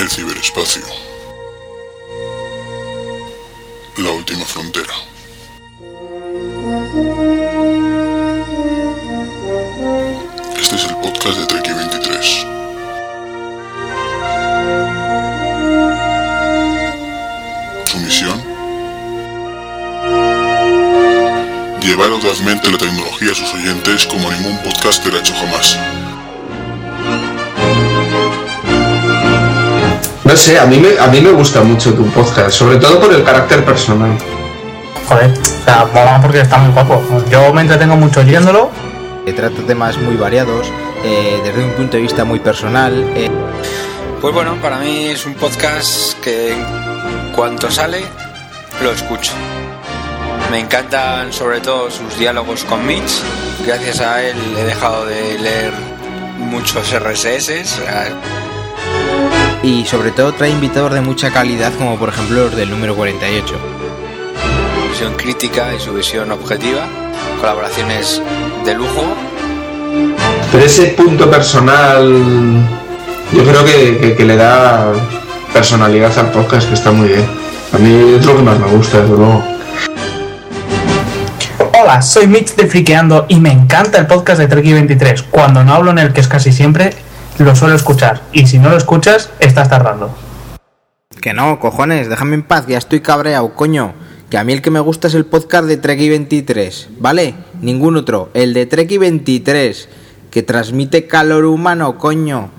el ciberespacio. La última frontera. Este es el podcast de Treki 23. Su misión. Llevar audazmente la tecnología a sus oyentes como ningún podcaster ha hecho jamás. No sé, a mí, me, a mí me gusta mucho tu podcast, sobre todo por el carácter personal. Joder, o sea, mola porque está muy guapo. Yo me entretengo mucho oyéndolo. que trata temas muy variados, eh, desde un punto de vista muy personal. eh, Pues bueno, para mí es un podcast que en cuanto sale lo escucho. Me encantan sobre todo sus diálogos con Mitch. Gracias a él he dejado de leer muchos RSS. o sea, y sobre todo trae invitados de mucha calidad, como por ejemplo los del número 48. Su visión crítica y su visión objetiva. Colaboraciones de lujo. Pero ese punto personal, yo creo que, que- que le da personalidad al podcast, que está muy bien. A mí es lo que más me gusta, desde luego. Hola, soy Mitch de Friqueando y me encanta el podcast de Treki 23. Cuando no hablo en el que es casi siempre, lo suelo escuchar. Y si no lo escuchas, estás tardando. Que no, cojones, déjame en paz, ya estoy cabreado, coño. Que a mí el que me gusta es el podcast de Treki 23, ¿vale? Ningún otro, el de Treki 23, que transmite calor humano, coño.